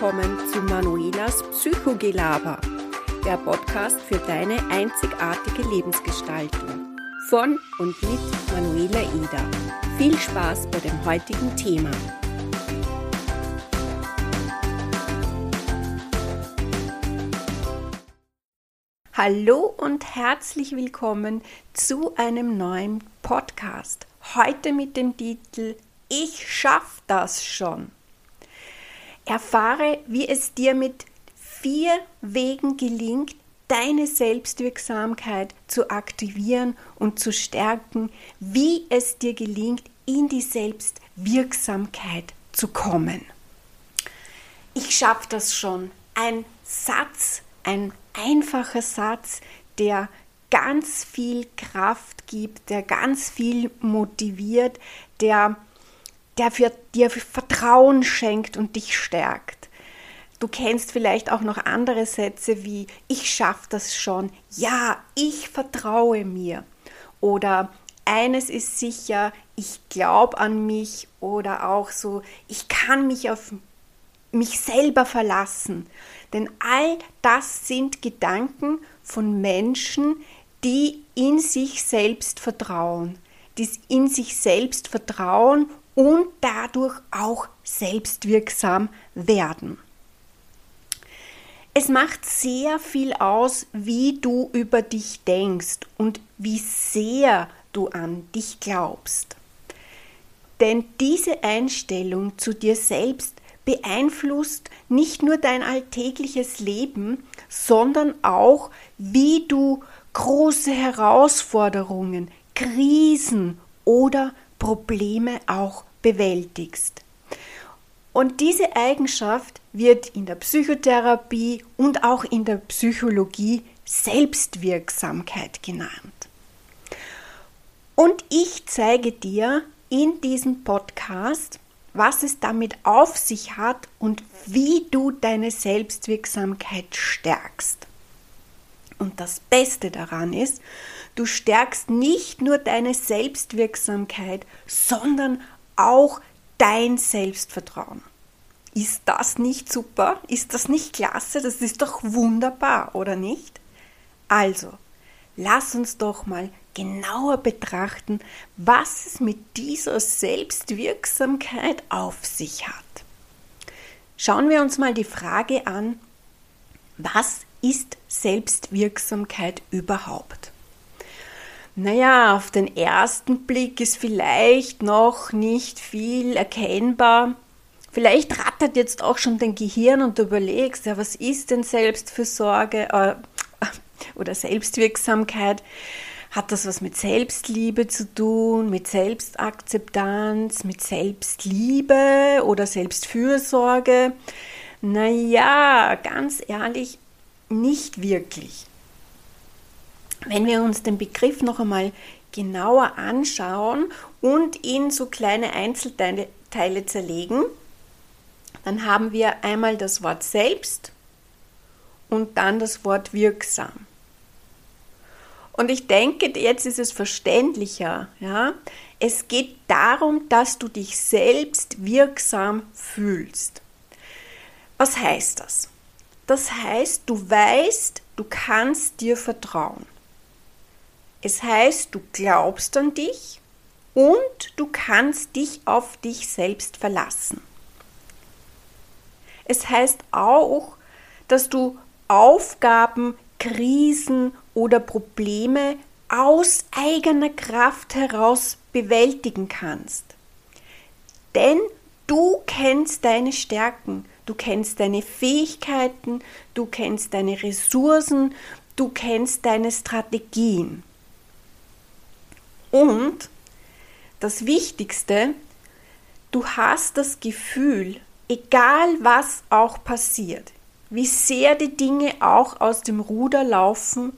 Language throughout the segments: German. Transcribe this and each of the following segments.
willkommen zu Manuelas Psychogelaber, der Podcast für deine einzigartige Lebensgestaltung. Von und mit Manuela Eder. Viel Spaß bei dem heutigen Thema. Hallo und herzlich willkommen zu einem neuen Podcast. Heute mit dem Titel Ich schaff das schon. Erfahre, wie es dir mit vier Wegen gelingt, deine Selbstwirksamkeit zu aktivieren und zu stärken, wie es dir gelingt, in die Selbstwirksamkeit zu kommen. Ich schaffe das schon. Ein Satz, ein einfacher Satz, der ganz viel Kraft gibt, der ganz viel motiviert, der der für dir Vertrauen schenkt und dich stärkt. Du kennst vielleicht auch noch andere Sätze wie ich schaffe das schon, ja, ich vertraue mir oder eines ist sicher, ich glaube an mich oder auch so, ich kann mich auf mich selber verlassen. Denn all das sind Gedanken von Menschen, die in sich selbst vertrauen, die in sich selbst vertrauen und dadurch auch selbstwirksam werden. Es macht sehr viel aus, wie du über dich denkst und wie sehr du an dich glaubst. Denn diese Einstellung zu dir selbst beeinflusst nicht nur dein alltägliches Leben, sondern auch, wie du große Herausforderungen, Krisen oder Probleme auch bewältigst. Und diese Eigenschaft wird in der Psychotherapie und auch in der Psychologie Selbstwirksamkeit genannt. Und ich zeige dir in diesem Podcast, was es damit auf sich hat und wie du deine Selbstwirksamkeit stärkst. Und das Beste daran ist, du stärkst nicht nur deine Selbstwirksamkeit, sondern auch dein Selbstvertrauen. Ist das nicht super? Ist das nicht klasse? Das ist doch wunderbar, oder nicht? Also, lass uns doch mal genauer betrachten, was es mit dieser Selbstwirksamkeit auf sich hat. Schauen wir uns mal die Frage an, was ist Selbstwirksamkeit überhaupt? Naja, auf den ersten Blick ist vielleicht noch nicht viel erkennbar. Vielleicht rattert jetzt auch schon dein Gehirn und du überlegst, ja, was ist denn Selbstfürsorge äh, oder Selbstwirksamkeit? Hat das was mit Selbstliebe zu tun, mit Selbstakzeptanz, mit Selbstliebe oder Selbstfürsorge? Naja, ganz ehrlich, nicht wirklich. Wenn wir uns den Begriff noch einmal genauer anschauen und in so kleine Einzelteile zerlegen, dann haben wir einmal das Wort selbst und dann das Wort wirksam. Und ich denke, jetzt ist es verständlicher. Ja? Es geht darum, dass du dich selbst wirksam fühlst. Was heißt das? Das heißt, du weißt, du kannst dir vertrauen. Es heißt, du glaubst an dich und du kannst dich auf dich selbst verlassen. Es heißt auch, dass du Aufgaben, Krisen oder Probleme aus eigener Kraft heraus bewältigen kannst. Denn du kennst deine Stärken, du kennst deine Fähigkeiten, du kennst deine Ressourcen, du kennst deine Strategien. Und das Wichtigste, du hast das Gefühl, egal was auch passiert, wie sehr die Dinge auch aus dem Ruder laufen,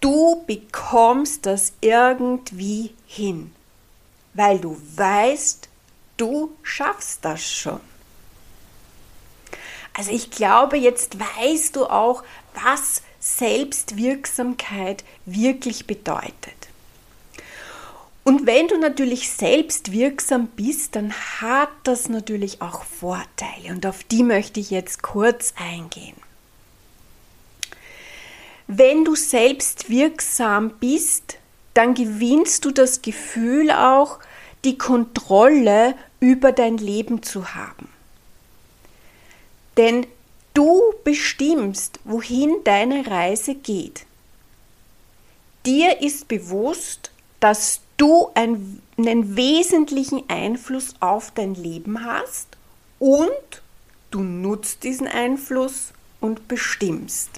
du bekommst das irgendwie hin, weil du weißt, du schaffst das schon. Also ich glaube, jetzt weißt du auch, was Selbstwirksamkeit wirklich bedeutet. Und wenn du natürlich selbst wirksam bist, dann hat das natürlich auch Vorteile und auf die möchte ich jetzt kurz eingehen. Wenn du selbst wirksam bist, dann gewinnst du das Gefühl auch, die Kontrolle über dein Leben zu haben. Denn du bestimmst, wohin deine Reise geht. Dir ist bewusst, dass du einen, einen wesentlichen Einfluss auf dein Leben hast und du nutzt diesen Einfluss und bestimmst.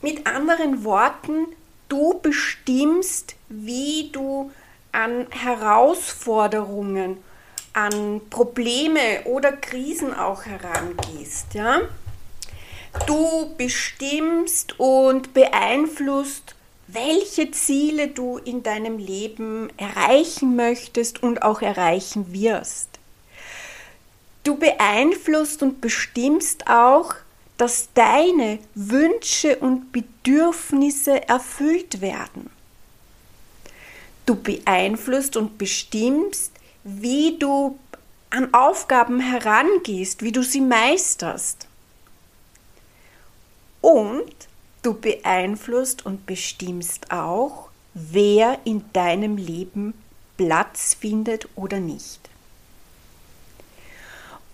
Mit anderen Worten, du bestimmst, wie du an Herausforderungen, an Probleme oder Krisen auch herangehst. Ja? Du bestimmst und beeinflusst, welche Ziele du in deinem Leben erreichen möchtest und auch erreichen wirst. Du beeinflusst und bestimmst auch, dass deine Wünsche und Bedürfnisse erfüllt werden. Du beeinflusst und bestimmst, wie du an Aufgaben herangehst, wie du sie meisterst. Und du beeinflusst und bestimmst auch, wer in deinem Leben Platz findet oder nicht.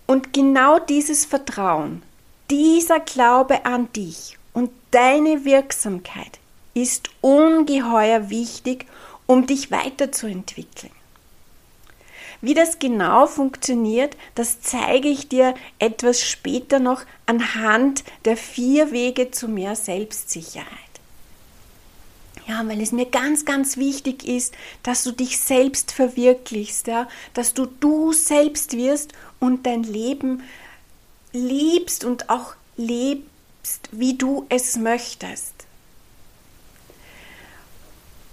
Und genau dieses Vertrauen, dieser Glaube an dich und deine Wirksamkeit ist ungeheuer wichtig, um dich weiterzuentwickeln. Wie das genau funktioniert, das zeige ich dir etwas später noch anhand der vier Wege zu mehr Selbstsicherheit. Ja, weil es mir ganz, ganz wichtig ist, dass du dich selbst verwirklichst, ja, dass du du selbst wirst und dein Leben liebst und auch lebst, wie du es möchtest.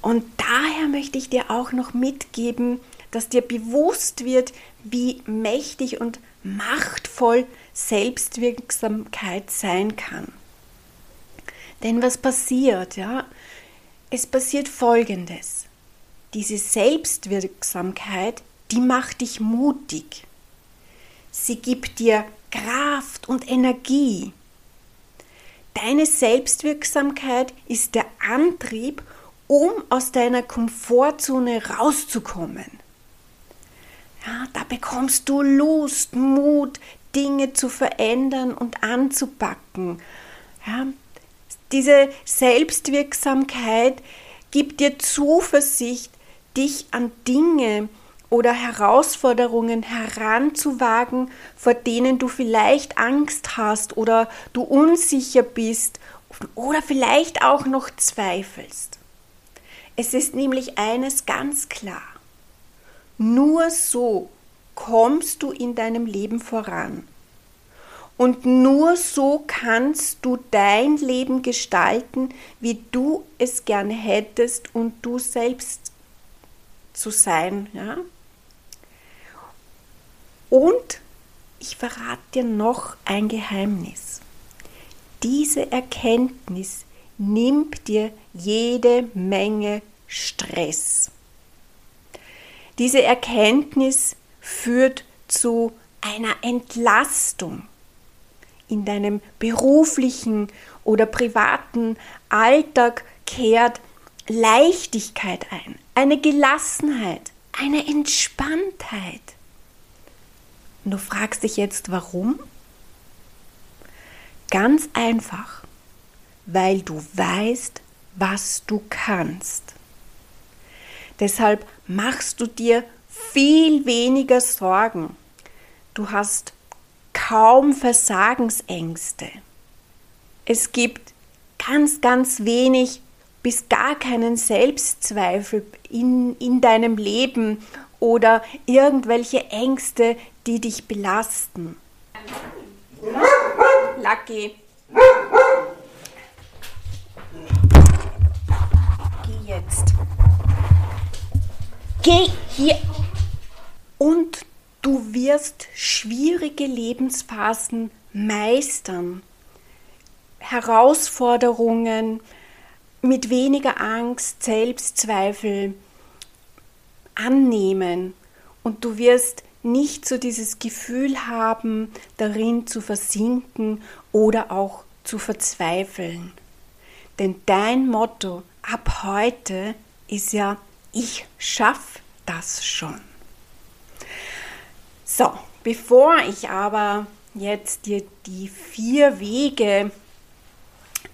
Und daher möchte ich dir auch noch mitgeben, dass dir bewusst wird, wie mächtig und machtvoll Selbstwirksamkeit sein kann. Denn was passiert, ja? Es passiert folgendes. Diese Selbstwirksamkeit, die macht dich mutig. Sie gibt dir Kraft und Energie. Deine Selbstwirksamkeit ist der Antrieb, um aus deiner Komfortzone rauszukommen. Ja, da bekommst du Lust, Mut, Dinge zu verändern und anzupacken. Ja, diese Selbstwirksamkeit gibt dir Zuversicht, dich an Dinge oder Herausforderungen heranzuwagen, vor denen du vielleicht Angst hast oder du unsicher bist oder vielleicht auch noch zweifelst. Es ist nämlich eines ganz klar. Nur so kommst du in deinem Leben voran. Und nur so kannst du dein Leben gestalten, wie du es gerne hättest und du selbst zu sein. Ja? Und ich verrate dir noch ein Geheimnis. Diese Erkenntnis nimmt dir jede Menge Stress. Diese Erkenntnis führt zu einer Entlastung in deinem beruflichen oder privaten Alltag kehrt Leichtigkeit ein, eine Gelassenheit, eine Entspanntheit. Und du fragst dich jetzt, warum? Ganz einfach, weil du weißt, was du kannst. Deshalb machst du dir viel weniger Sorgen. Du hast kaum Versagensängste. Es gibt ganz, ganz wenig bis gar keinen Selbstzweifel in, in deinem Leben oder irgendwelche Ängste, die dich belasten. Lucky. Geh hier. Und du wirst schwierige Lebensphasen meistern. Herausforderungen, mit weniger Angst Selbstzweifel annehmen und du wirst nicht so dieses Gefühl haben, darin zu versinken oder auch zu verzweifeln. Denn dein Motto ab heute ist ja, ich schaffe das schon. So, bevor ich aber jetzt dir die vier Wege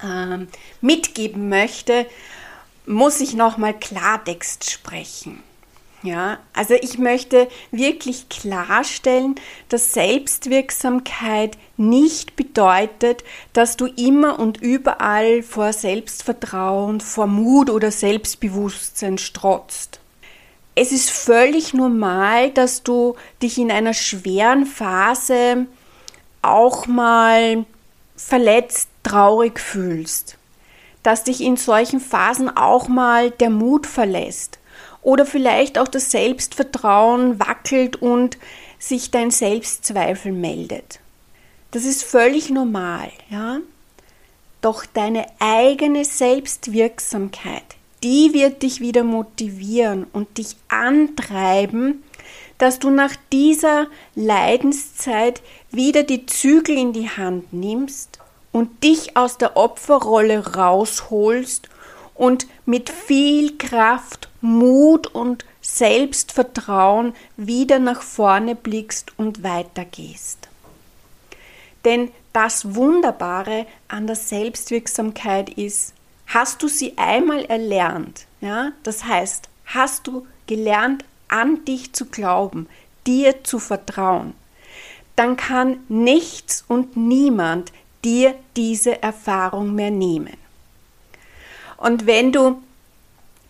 äh, mitgeben möchte, muss ich nochmal Klartext sprechen. Ja, also ich möchte wirklich klarstellen, dass Selbstwirksamkeit nicht bedeutet, dass du immer und überall vor Selbstvertrauen, vor Mut oder Selbstbewusstsein strotzt. Es ist völlig normal, dass du dich in einer schweren Phase auch mal verletzt, traurig fühlst. Dass dich in solchen Phasen auch mal der Mut verlässt oder vielleicht auch das Selbstvertrauen wackelt und sich dein Selbstzweifel meldet. Das ist völlig normal, ja? Doch deine eigene Selbstwirksamkeit, die wird dich wieder motivieren und dich antreiben, dass du nach dieser Leidenszeit wieder die Zügel in die Hand nimmst und dich aus der Opferrolle rausholst und mit viel Kraft Mut und Selbstvertrauen wieder nach vorne blickst und weitergehst. Denn das Wunderbare an der Selbstwirksamkeit ist, hast du sie einmal erlernt, ja, das heißt, hast du gelernt, an dich zu glauben, dir zu vertrauen, dann kann nichts und niemand dir diese Erfahrung mehr nehmen. Und wenn du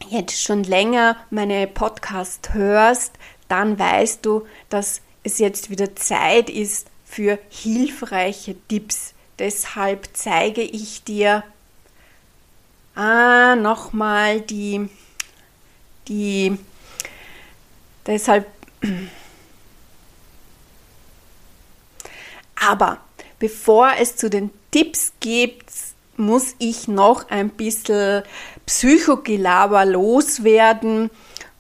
jetzt schon länger meine Podcast hörst, dann weißt du, dass es jetzt wieder Zeit ist für hilfreiche Tipps. Deshalb zeige ich dir ah, nochmal die, die, deshalb, aber bevor es zu den Tipps gibt, muss ich noch ein bisschen Psychogelaber loswerden.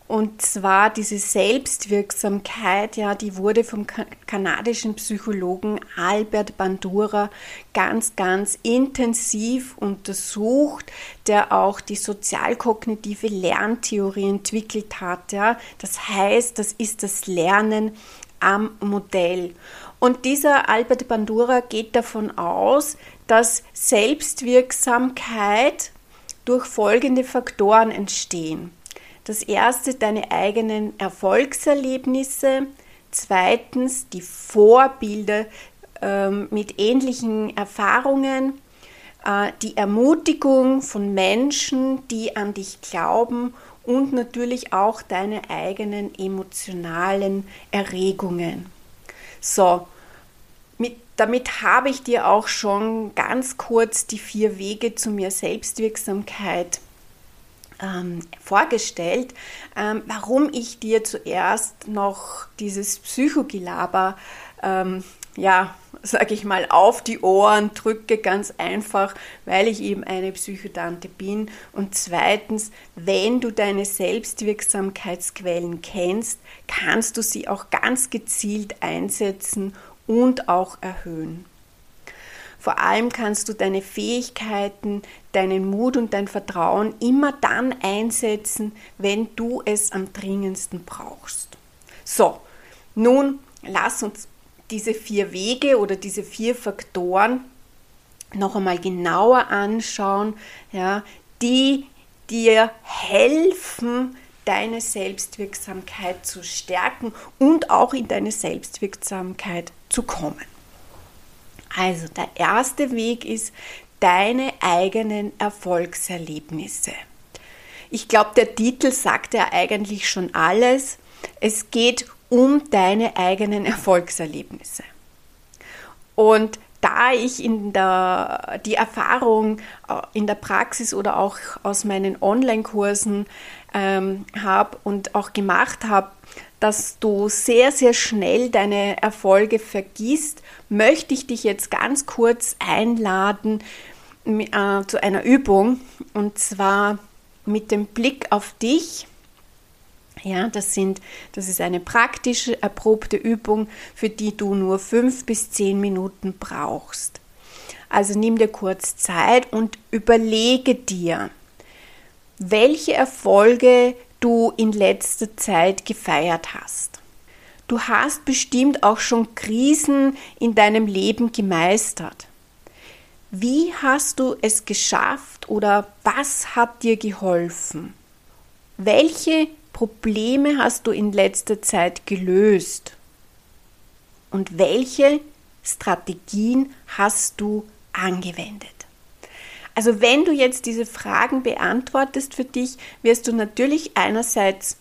Und zwar diese Selbstwirksamkeit, ja, die wurde vom kanadischen Psychologen Albert Bandura ganz, ganz intensiv untersucht, der auch die sozialkognitive Lerntheorie entwickelt hat. Ja. Das heißt, das ist das Lernen am Modell. Und dieser Albert Bandura geht davon aus, dass Selbstwirksamkeit durch folgende Faktoren entstehen. Das erste, deine eigenen Erfolgserlebnisse. Zweitens, die Vorbilder ähm, mit ähnlichen Erfahrungen. Äh, die Ermutigung von Menschen, die an dich glauben. Und natürlich auch deine eigenen emotionalen Erregungen. So, damit habe ich dir auch schon ganz kurz die vier Wege zu mehr Selbstwirksamkeit ähm, vorgestellt. Ähm, warum ich dir zuerst noch dieses Psychogelaber, ähm, ja, sage ich mal, auf die Ohren drücke, ganz einfach, weil ich eben eine Psychodante bin. Und zweitens, wenn du deine Selbstwirksamkeitsquellen kennst, kannst du sie auch ganz gezielt einsetzen und auch erhöhen. Vor allem kannst du deine Fähigkeiten, deinen Mut und dein Vertrauen immer dann einsetzen, wenn du es am dringendsten brauchst. So, nun lass uns diese vier Wege oder diese vier Faktoren noch einmal genauer anschauen, ja, die dir helfen, deine Selbstwirksamkeit zu stärken und auch in deine Selbstwirksamkeit zu kommen. Also der erste Weg ist deine eigenen Erfolgserlebnisse. Ich glaube, der Titel sagt ja eigentlich schon alles. Es geht um deine eigenen Erfolgserlebnisse. Und da ich in der, die Erfahrung äh, in der Praxis oder auch aus meinen Online-Kursen ähm, habe und auch gemacht habe, dass du sehr, sehr schnell deine Erfolge vergisst, möchte ich dich jetzt ganz kurz einladen, äh, zu einer Übung und zwar mit dem Blick auf dich. Ja, das sind, das ist eine praktische, erprobte Übung, für die du nur fünf bis zehn Minuten brauchst. Also nimm dir kurz Zeit und überlege dir, welche Erfolge du in letzter Zeit gefeiert hast. Du hast bestimmt auch schon Krisen in deinem Leben gemeistert. Wie hast du es geschafft oder was hat dir geholfen? Welche Probleme hast du in letzter Zeit gelöst? Und welche Strategien hast du angewendet? Also wenn du jetzt diese Fragen beantwortest für dich, wirst du natürlich einerseits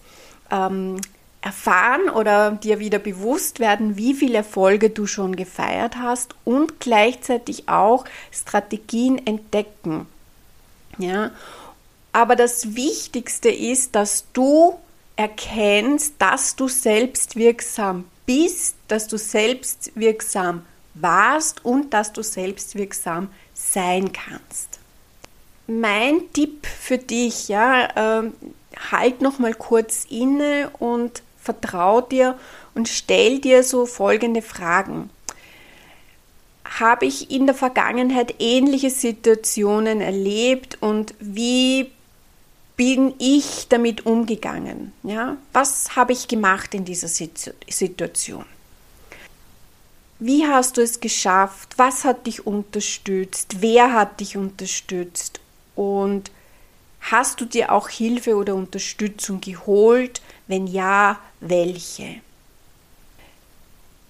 ähm, erfahren oder dir wieder bewusst werden, wie viele Erfolge du schon gefeiert hast und gleichzeitig auch Strategien entdecken. Ja, aber das Wichtigste ist, dass du erkennst, dass du selbstwirksam bist, dass du selbstwirksam warst und dass du selbstwirksam sein kannst. Mein Tipp für dich, ja, äh, halt noch mal kurz inne und vertrau dir und stell dir so folgende Fragen. Habe ich in der Vergangenheit ähnliche Situationen erlebt und wie bin ich damit umgegangen? Ja? Was habe ich gemacht in dieser Situation? Wie hast du es geschafft? Was hat dich unterstützt? Wer hat dich unterstützt? Und hast du dir auch Hilfe oder Unterstützung geholt? Wenn ja, welche?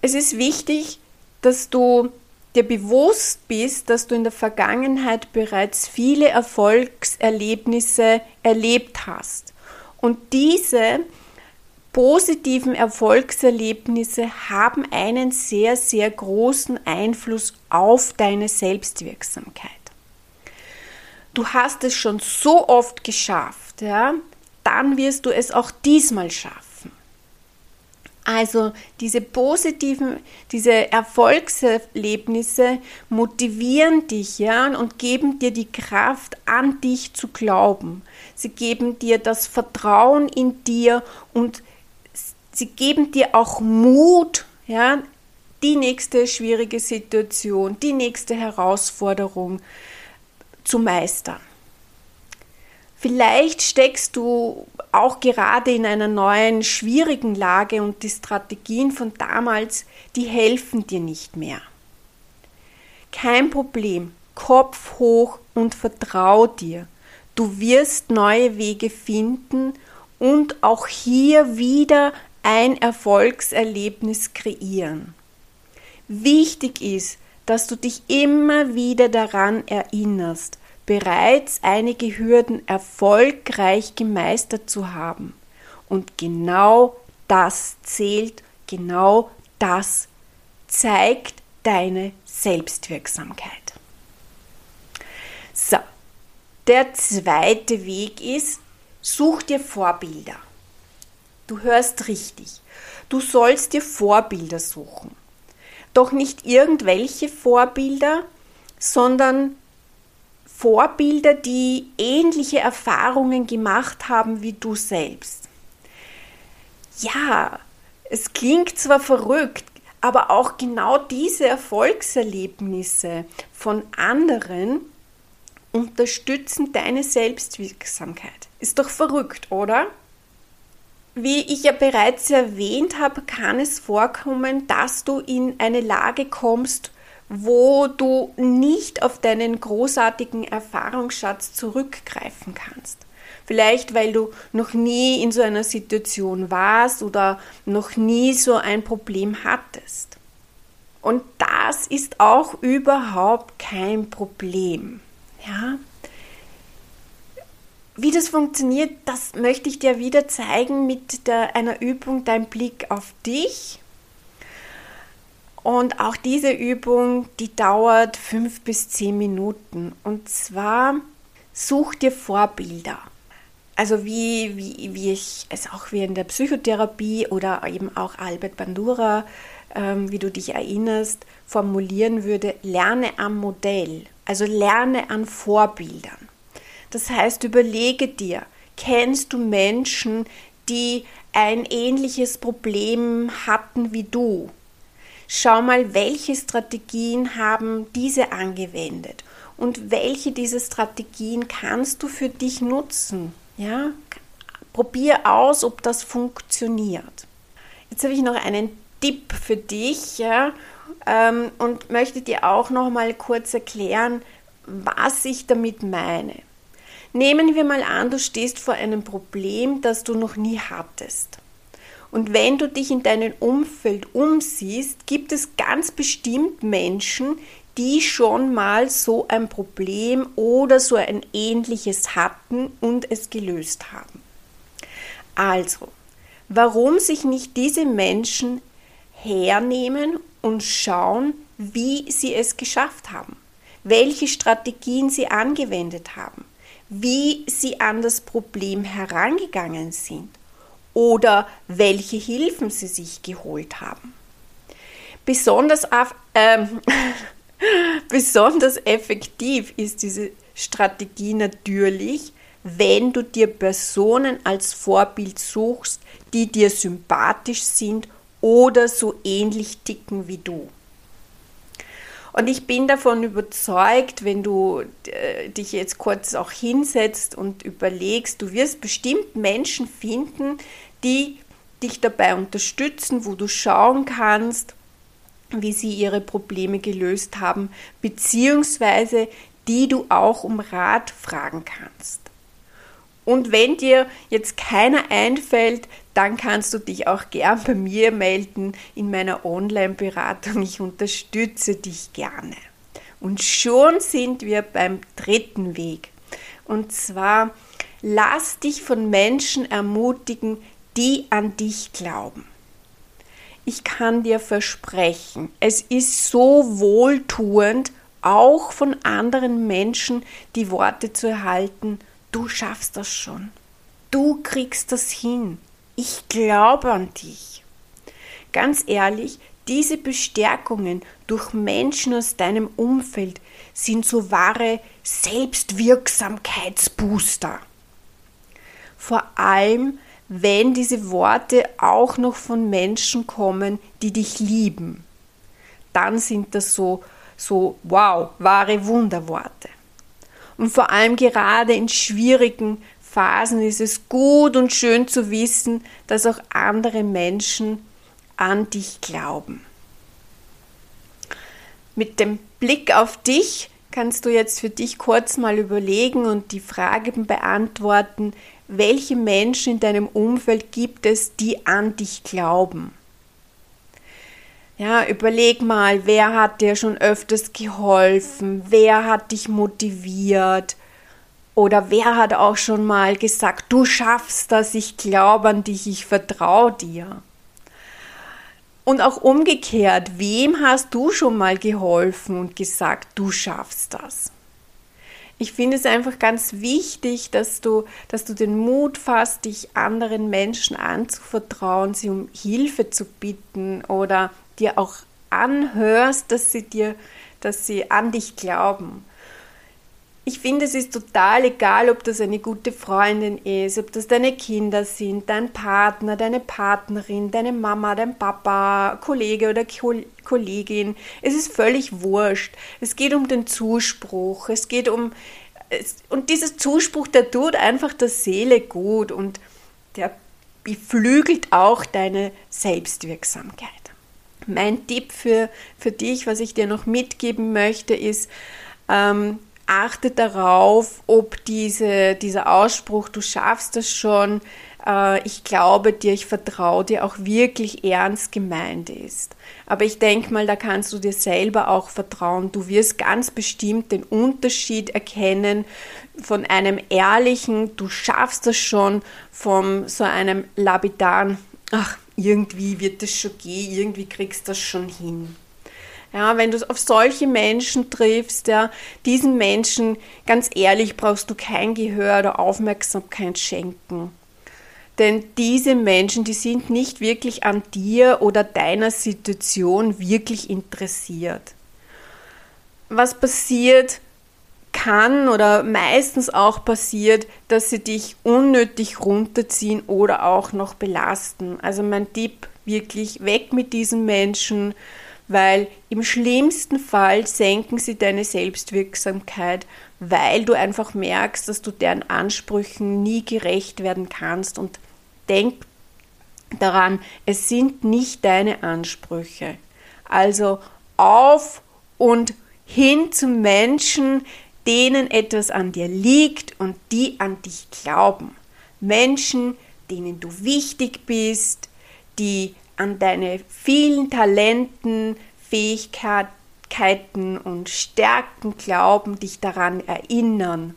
Es ist wichtig, dass du dir bewusst bist, dass du in der Vergangenheit bereits viele Erfolgserlebnisse erlebt hast. Und diese positiven Erfolgserlebnisse haben einen sehr, sehr großen Einfluss auf deine Selbstwirksamkeit. Du hast es schon so oft geschafft, ja, dann wirst du es auch diesmal schaffen. Also diese positiven, diese Erfolgserlebnisse motivieren dich ja und geben dir die Kraft, an dich zu glauben. Sie geben dir das Vertrauen in dir und sie geben dir auch Mut, ja, die nächste schwierige Situation, die nächste Herausforderung zu meistern. Vielleicht steckst du auch gerade in einer neuen, schwierigen Lage und die Strategien von damals, die helfen dir nicht mehr. Kein Problem, Kopf hoch und vertrau dir. Du wirst neue Wege finden und auch hier wieder ein Erfolgserlebnis kreieren. Wichtig ist, dass du dich immer wieder daran erinnerst, bereits einige Hürden erfolgreich gemeistert zu haben. Und genau das zählt, genau das zeigt deine Selbstwirksamkeit. So, der zweite Weg ist, such dir Vorbilder. Du hörst richtig. Du sollst dir Vorbilder suchen. Doch nicht irgendwelche Vorbilder, sondern Vorbilder, die ähnliche Erfahrungen gemacht haben wie du selbst. Ja, es klingt zwar verrückt, aber auch genau diese Erfolgserlebnisse von anderen unterstützen deine Selbstwirksamkeit. Ist doch verrückt, oder? Wie ich ja bereits erwähnt habe, kann es vorkommen, dass du in eine Lage kommst, wo du nicht auf deinen großartigen Erfahrungsschatz zurückgreifen kannst. Vielleicht weil du noch nie in so einer Situation warst oder noch nie so ein Problem hattest. Und das ist auch überhaupt kein Problem. Ja? Wie das funktioniert, das möchte ich dir wieder zeigen mit der, einer Übung, dein Blick auf dich und auch diese Übung, die dauert fünf bis zehn Minuten. Und zwar such dir Vorbilder. Also wie, wie, wie ich es auch wie in der Psychotherapie oder eben auch Albert Bandura, ähm, wie du dich erinnerst, formulieren würde, lerne am Modell. Also lerne an Vorbildern. Das heißt, überlege dir, kennst du Menschen, die ein ähnliches Problem hatten wie du? Schau mal, welche Strategien haben diese angewendet und welche dieser Strategien kannst du für dich nutzen? Ja, probier aus, ob das funktioniert. Jetzt habe ich noch einen Tipp für dich ja, ähm, und möchte dir auch noch mal kurz erklären, was ich damit meine. Nehmen wir mal an, du stehst vor einem Problem, das du noch nie hattest. Und wenn du dich in deinem Umfeld umsiehst, gibt es ganz bestimmt Menschen, die schon mal so ein Problem oder so ein ähnliches hatten und es gelöst haben. Also, warum sich nicht diese Menschen hernehmen und schauen, wie sie es geschafft haben, welche Strategien sie angewendet haben, wie sie an das Problem herangegangen sind oder welche Hilfen sie sich geholt haben. Besonders, äh, besonders effektiv ist diese Strategie natürlich, wenn du dir Personen als Vorbild suchst, die dir sympathisch sind oder so ähnlich ticken wie du. Und ich bin davon überzeugt, wenn du äh, dich jetzt kurz auch hinsetzt und überlegst, du wirst bestimmt Menschen finden, die dich dabei unterstützen, wo du schauen kannst, wie sie ihre Probleme gelöst haben, beziehungsweise die du auch um Rat fragen kannst. Und wenn dir jetzt keiner einfällt, dann kannst du dich auch gern bei mir melden in meiner Online-Beratung. Ich unterstütze dich gerne. Und schon sind wir beim dritten Weg. Und zwar, lass dich von Menschen ermutigen, die an dich glauben. Ich kann dir versprechen, es ist so wohltuend, auch von anderen Menschen die Worte zu erhalten, du schaffst das schon. Du kriegst das hin. Ich glaube an dich. Ganz ehrlich, diese Bestärkungen durch Menschen aus deinem Umfeld sind so wahre Selbstwirksamkeitsbooster. Vor allem, wenn diese Worte auch noch von Menschen kommen, die dich lieben. Dann sind das so, so wow, wahre Wunderworte. Und vor allem gerade in schwierigen Phasen ist es gut und schön zu wissen, dass auch andere Menschen an dich glauben. Mit dem Blick auf dich kannst du jetzt für dich kurz mal überlegen und die Frage beantworten, welche Menschen in deinem Umfeld gibt es, die an dich glauben? Ja, überleg mal, wer hat dir schon öfters geholfen? Wer hat dich motiviert? Oder wer hat auch schon mal gesagt, du schaffst das, ich glaube an dich, ich vertraue dir? Und auch umgekehrt, wem hast du schon mal geholfen und gesagt, du schaffst das? Ich finde es einfach ganz wichtig, dass du, dass du den Mut fasst, dich anderen Menschen anzuvertrauen, sie um Hilfe zu bitten oder dir auch anhörst, dass sie dir, dass sie an dich glauben. Ich finde, es ist total egal, ob das eine gute Freundin ist, ob das deine Kinder sind, dein Partner, deine Partnerin, deine Mama, dein Papa, Kollege oder Kollegin. Es ist völlig wurscht. Es geht um den Zuspruch. Es geht um. Und dieser Zuspruch, der tut einfach der Seele gut und der beflügelt auch deine Selbstwirksamkeit. Mein Tipp für, für dich, was ich dir noch mitgeben möchte, ist, ähm, achte darauf, ob diese, dieser Ausspruch, du schaffst das schon, äh, ich glaube dir, ich vertraue dir, auch wirklich ernst gemeint ist. Aber ich denke mal, da kannst du dir selber auch vertrauen. Du wirst ganz bestimmt den Unterschied erkennen von einem ehrlichen, du schaffst das schon, von so einem lapidaren, ach, irgendwie wird das schon gehen, irgendwie kriegst du das schon hin. Ja, wenn du auf solche Menschen triffst, ja, diesen Menschen, ganz ehrlich, brauchst du kein Gehör oder Aufmerksamkeit schenken. Denn diese Menschen, die sind nicht wirklich an dir oder deiner Situation wirklich interessiert. Was passiert, kann oder meistens auch passiert, dass sie dich unnötig runterziehen oder auch noch belasten. Also mein Tipp, wirklich weg mit diesen Menschen, weil im schlimmsten Fall senken sie deine Selbstwirksamkeit, weil du einfach merkst, dass du deren Ansprüchen nie gerecht werden kannst und denk daran, es sind nicht deine Ansprüche. Also auf und hin zu Menschen, denen etwas an dir liegt und die an dich glauben. Menschen, denen du wichtig bist, die an deine vielen Talenten, Fähigkeiten und Stärken glauben, dich daran erinnern,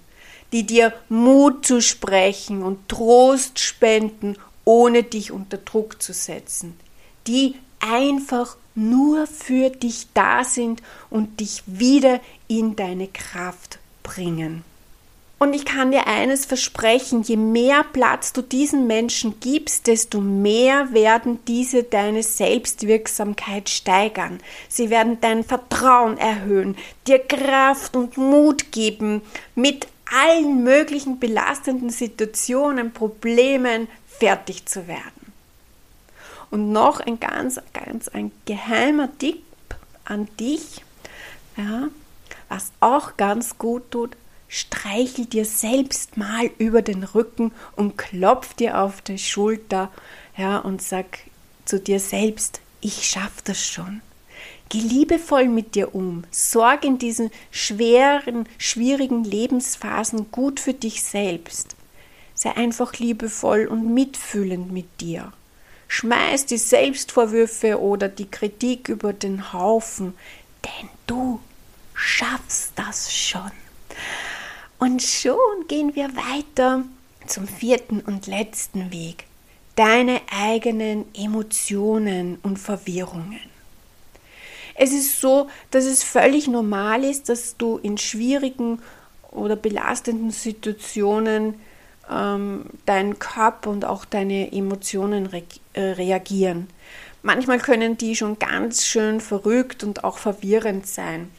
die dir Mut zu sprechen und Trost spenden, ohne dich unter Druck zu setzen, die einfach nur für dich da sind und dich wieder in deine Kraft bringen. Und ich kann dir eines versprechen, je mehr Platz du diesen Menschen gibst, desto mehr werden diese deine Selbstwirksamkeit steigern. Sie werden dein Vertrauen erhöhen, dir Kraft und Mut geben, mit allen möglichen belastenden Situationen, Problemen fertig zu werden. Und noch ein ganz, ganz ein geheimer Tipp an dich, ja, was auch ganz gut tut, streichel dir selbst mal über den Rücken und klopf dir auf die Schulter ja, und sag zu dir selbst, ich schaff das schon. Geh liebevoll mit dir um. Sorg in diesen schweren, schwierigen Lebensphasen gut für dich selbst. Sei einfach liebevoll und mitfühlend mit dir. Schmeiß die Selbstvorwürfe oder die Kritik über den Haufen, denn du schaffst das schon. Und schon gehen wir weiter zum vierten und letzten Weg. Deine eigenen Emotionen und Verwirrungen. Es ist so, dass es völlig normal ist, dass du in schwierigen oder belastenden Situationen ähm, dein Körper und auch deine Emotionen re äh, reagieren. Manchmal können die schon ganz schön verrückt und auch verwirrend sein.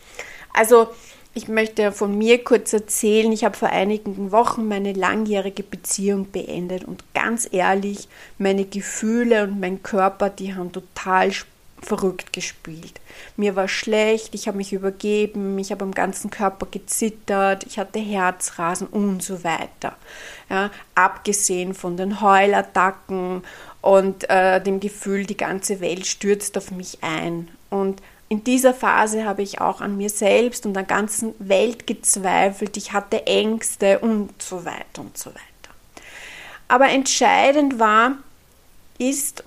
Also ich möchte von mir kurz erzählen, ich habe vor einigen Wochen meine langjährige Beziehung beendet und ganz ehrlich, meine Gefühle und mein Körper, die haben total verrückt gespielt. Mir war schlecht, ich habe mich übergeben, ich habe am ganzen Körper gezittert, ich hatte Herzrasen und so weiter. Ja, abgesehen von den Heulattacken und äh, dem Gefühl, die ganze Welt stürzt auf mich ein. Und in dieser Phase habe ich auch an mir selbst und der ganzen Welt gezweifelt. Ich hatte Ängste und so weiter und so weiter. Aber entscheidend war, ist,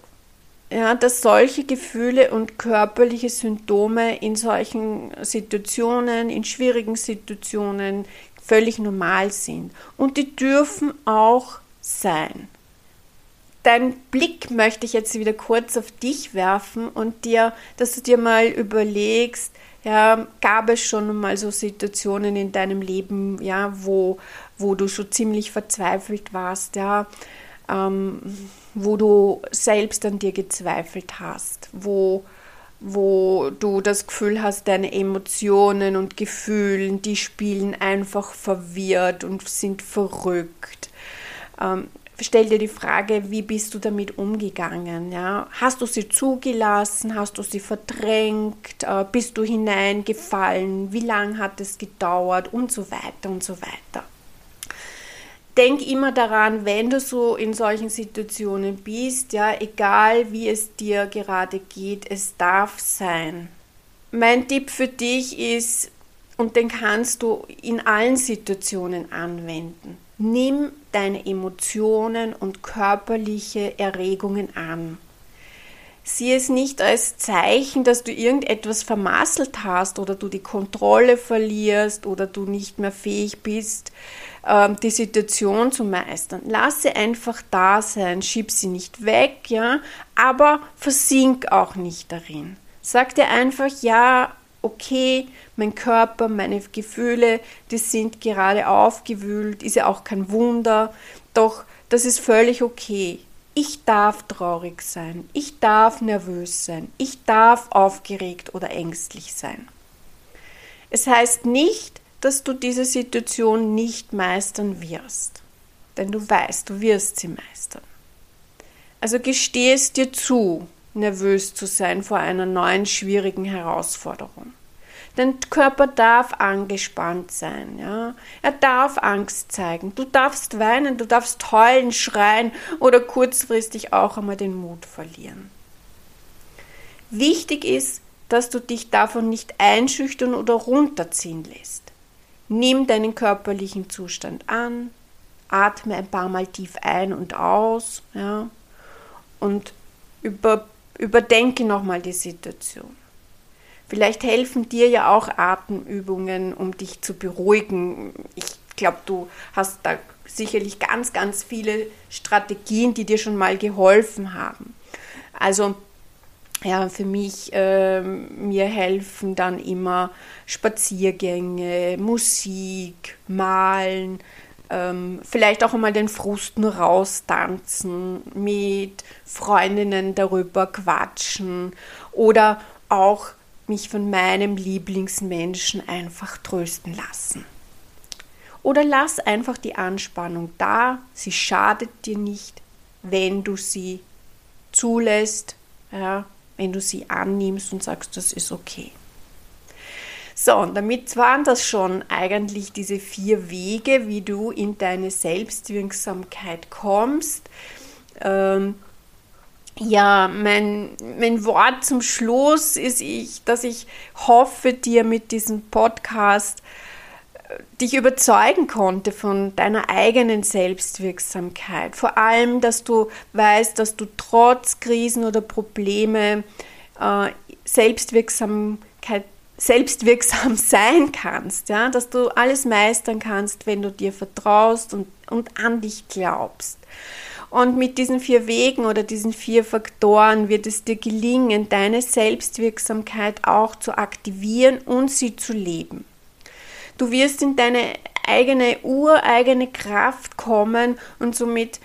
ja, dass solche Gefühle und körperliche Symptome in solchen Situationen, in schwierigen Situationen völlig normal sind. Und die dürfen auch sein deinen Blick möchte ich jetzt wieder kurz auf dich werfen und dir, dass du dir mal überlegst, ja, gab es schon mal so Situationen in deinem Leben, ja, wo, wo du so ziemlich verzweifelt warst, ja, ähm, wo du selbst an dir gezweifelt hast, wo, wo du das Gefühl hast, deine Emotionen und Gefühle, die spielen einfach verwirrt und sind verrückt. Ähm, stell dir die Frage, wie bist du damit umgegangen? Ja? Hast du sie zugelassen? Hast du sie verdrängt? Äh, bist du hineingefallen? Wie lange hat es gedauert? Und so weiter und so weiter. Denk immer daran, wenn du so in solchen Situationen bist, ja, egal wie es dir gerade geht, es darf sein. Mein Tipp für dich ist, und den kannst du in allen Situationen anwenden Nimm deine Emotionen und körperliche Erregungen an. Sieh es nicht als Zeichen, dass du irgendetwas vermasselt hast oder du die Kontrolle verlierst oder du nicht mehr fähig bist, ähm, die Situation zu meistern. Lass sie einfach da sein, schieb sie nicht weg, ja, aber versink auch nicht darin. Sag dir einfach, ja, okay, mein Körper, meine Gefühle, die sind gerade aufgewühlt, ist ja auch kein Wunder, doch das ist völlig okay. Ich darf traurig sein, ich darf nervös sein, ich darf aufgeregt oder ängstlich sein. Es heißt nicht, dass du diese Situation nicht meistern wirst. Denn du weißt, du wirst sie meistern. Also gestehe es dir zu, nervös zu sein vor einer neuen schwierigen Herausforderung. Dein Körper darf angespannt sein, ja. Er darf Angst zeigen. Du darfst weinen, du darfst heulen, schreien oder kurzfristig auch einmal den Mut verlieren. Wichtig ist, dass du dich davon nicht einschüchtern oder runterziehen lässt. Nimm deinen körperlichen Zustand an, atme ein paar Mal tief ein und aus, ja, und über, überdenke nochmal die Situation. Vielleicht helfen dir ja auch Atemübungen, um dich zu beruhigen. Ich glaube, du hast da sicherlich ganz, ganz viele Strategien, die dir schon mal geholfen haben. Also ja, für mich, äh, mir helfen dann immer Spaziergänge, Musik, Malen, ähm, vielleicht auch einmal den Frust nur raustanzen, mit Freundinnen darüber quatschen oder auch mich von meinem Lieblingsmenschen einfach trösten lassen. Oder lass einfach die Anspannung da, sie schadet dir nicht, wenn du sie zulässt, ja, wenn du sie annimmst und sagst, das ist okay. So, und damit waren das schon eigentlich diese vier Wege, wie du in deine Selbstwirksamkeit kommst. Ähm, ja, mein, mein Wort zum Schluss ist, ich, dass ich hoffe, dir mit diesem Podcast äh, dich überzeugen konnte von deiner eigenen Selbstwirksamkeit. Vor allem, dass du weißt, dass du trotz Krisen oder Probleme äh, Selbstwirksamkeit selbstwirksam sein kannst, ja, dass du alles meistern kannst, wenn du dir vertraust und, und an dich glaubst. Und mit diesen vier Wegen oder diesen vier Faktoren wird es dir gelingen, deine Selbstwirksamkeit auch zu aktivieren und sie zu leben. Du wirst in deine eigene ureigene Kraft kommen und somit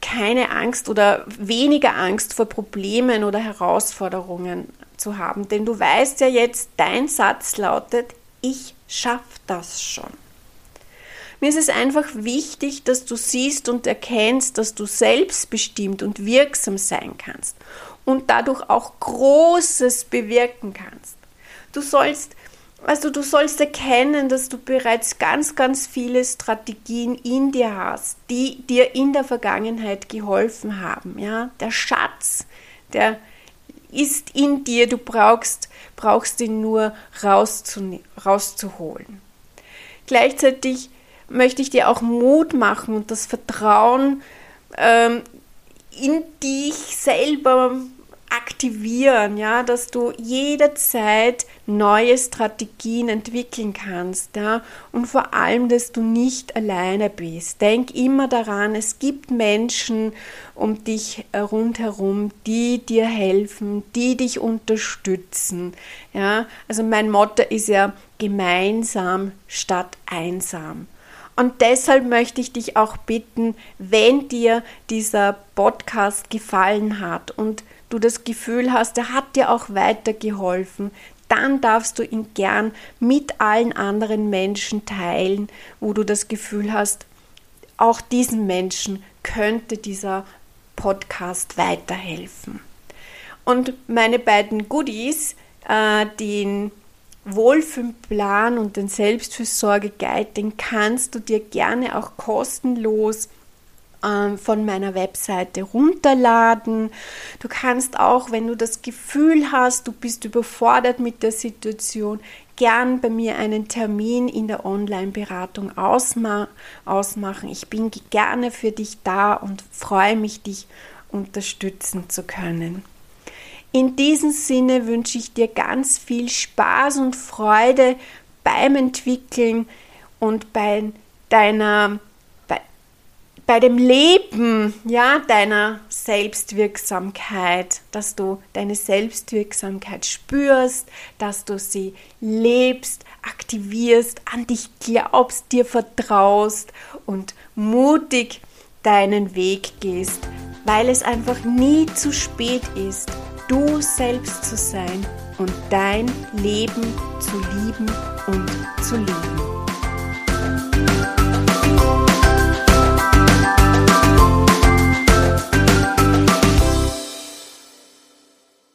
keine Angst oder weniger Angst vor Problemen oder Herausforderungen zu haben. Denn du weißt ja jetzt, dein Satz lautet, ich schaffe das schon. Mir ist es einfach wichtig, dass du siehst und erkennst, dass du selbstbestimmt und wirksam sein kannst und dadurch auch Großes bewirken kannst. Du sollst, du, du sollst erkennen, dass du bereits ganz, ganz viele Strategien in dir hast, die dir in der Vergangenheit geholfen haben. Ja, der Schatz, der ist in dir, du brauchst, brauchst ihn nur rauszuholen. Gleichzeitig möchte ich dir auch Mut machen und das Vertrauen ähm, in dich selber aktivieren, ja, dass du jederzeit neue Strategien entwickeln kannst, ja, und vor allem, dass du nicht alleine bist. Denk immer daran, es gibt Menschen um dich rundherum, die dir helfen, die dich unterstützen, ja. Also mein Motto ist ja gemeinsam statt einsam. Und deshalb möchte ich dich auch bitten, wenn dir dieser Podcast gefallen hat und du das Gefühl hast, er hat dir auch weitergeholfen, dann darfst du ihn gern mit allen anderen Menschen teilen, wo du das Gefühl hast, auch diesen Menschen könnte dieser Podcast weiterhelfen. Und meine beiden Goodies, äh, den Wohlfühlplan und den Selbstfürsorge-Guide, den kannst du dir gerne auch kostenlos von meiner Webseite runterladen. Du kannst auch, wenn du das Gefühl hast, du bist überfordert mit der Situation, gern bei mir einen Termin in der Online-Beratung ausma ausmachen. Ich bin gerne für dich da und freue mich, dich unterstützen zu können. In diesem Sinne wünsche ich dir ganz viel Spaß und Freude beim Entwickeln und bei deiner bei dem Leben, ja, deiner Selbstwirksamkeit, dass du deine Selbstwirksamkeit spürst, dass du sie lebst, aktivierst, an dich glaubst, dir vertraust und mutig deinen Weg gehst, weil es einfach nie zu spät ist du selbst zu sein und dein Leben zu lieben und.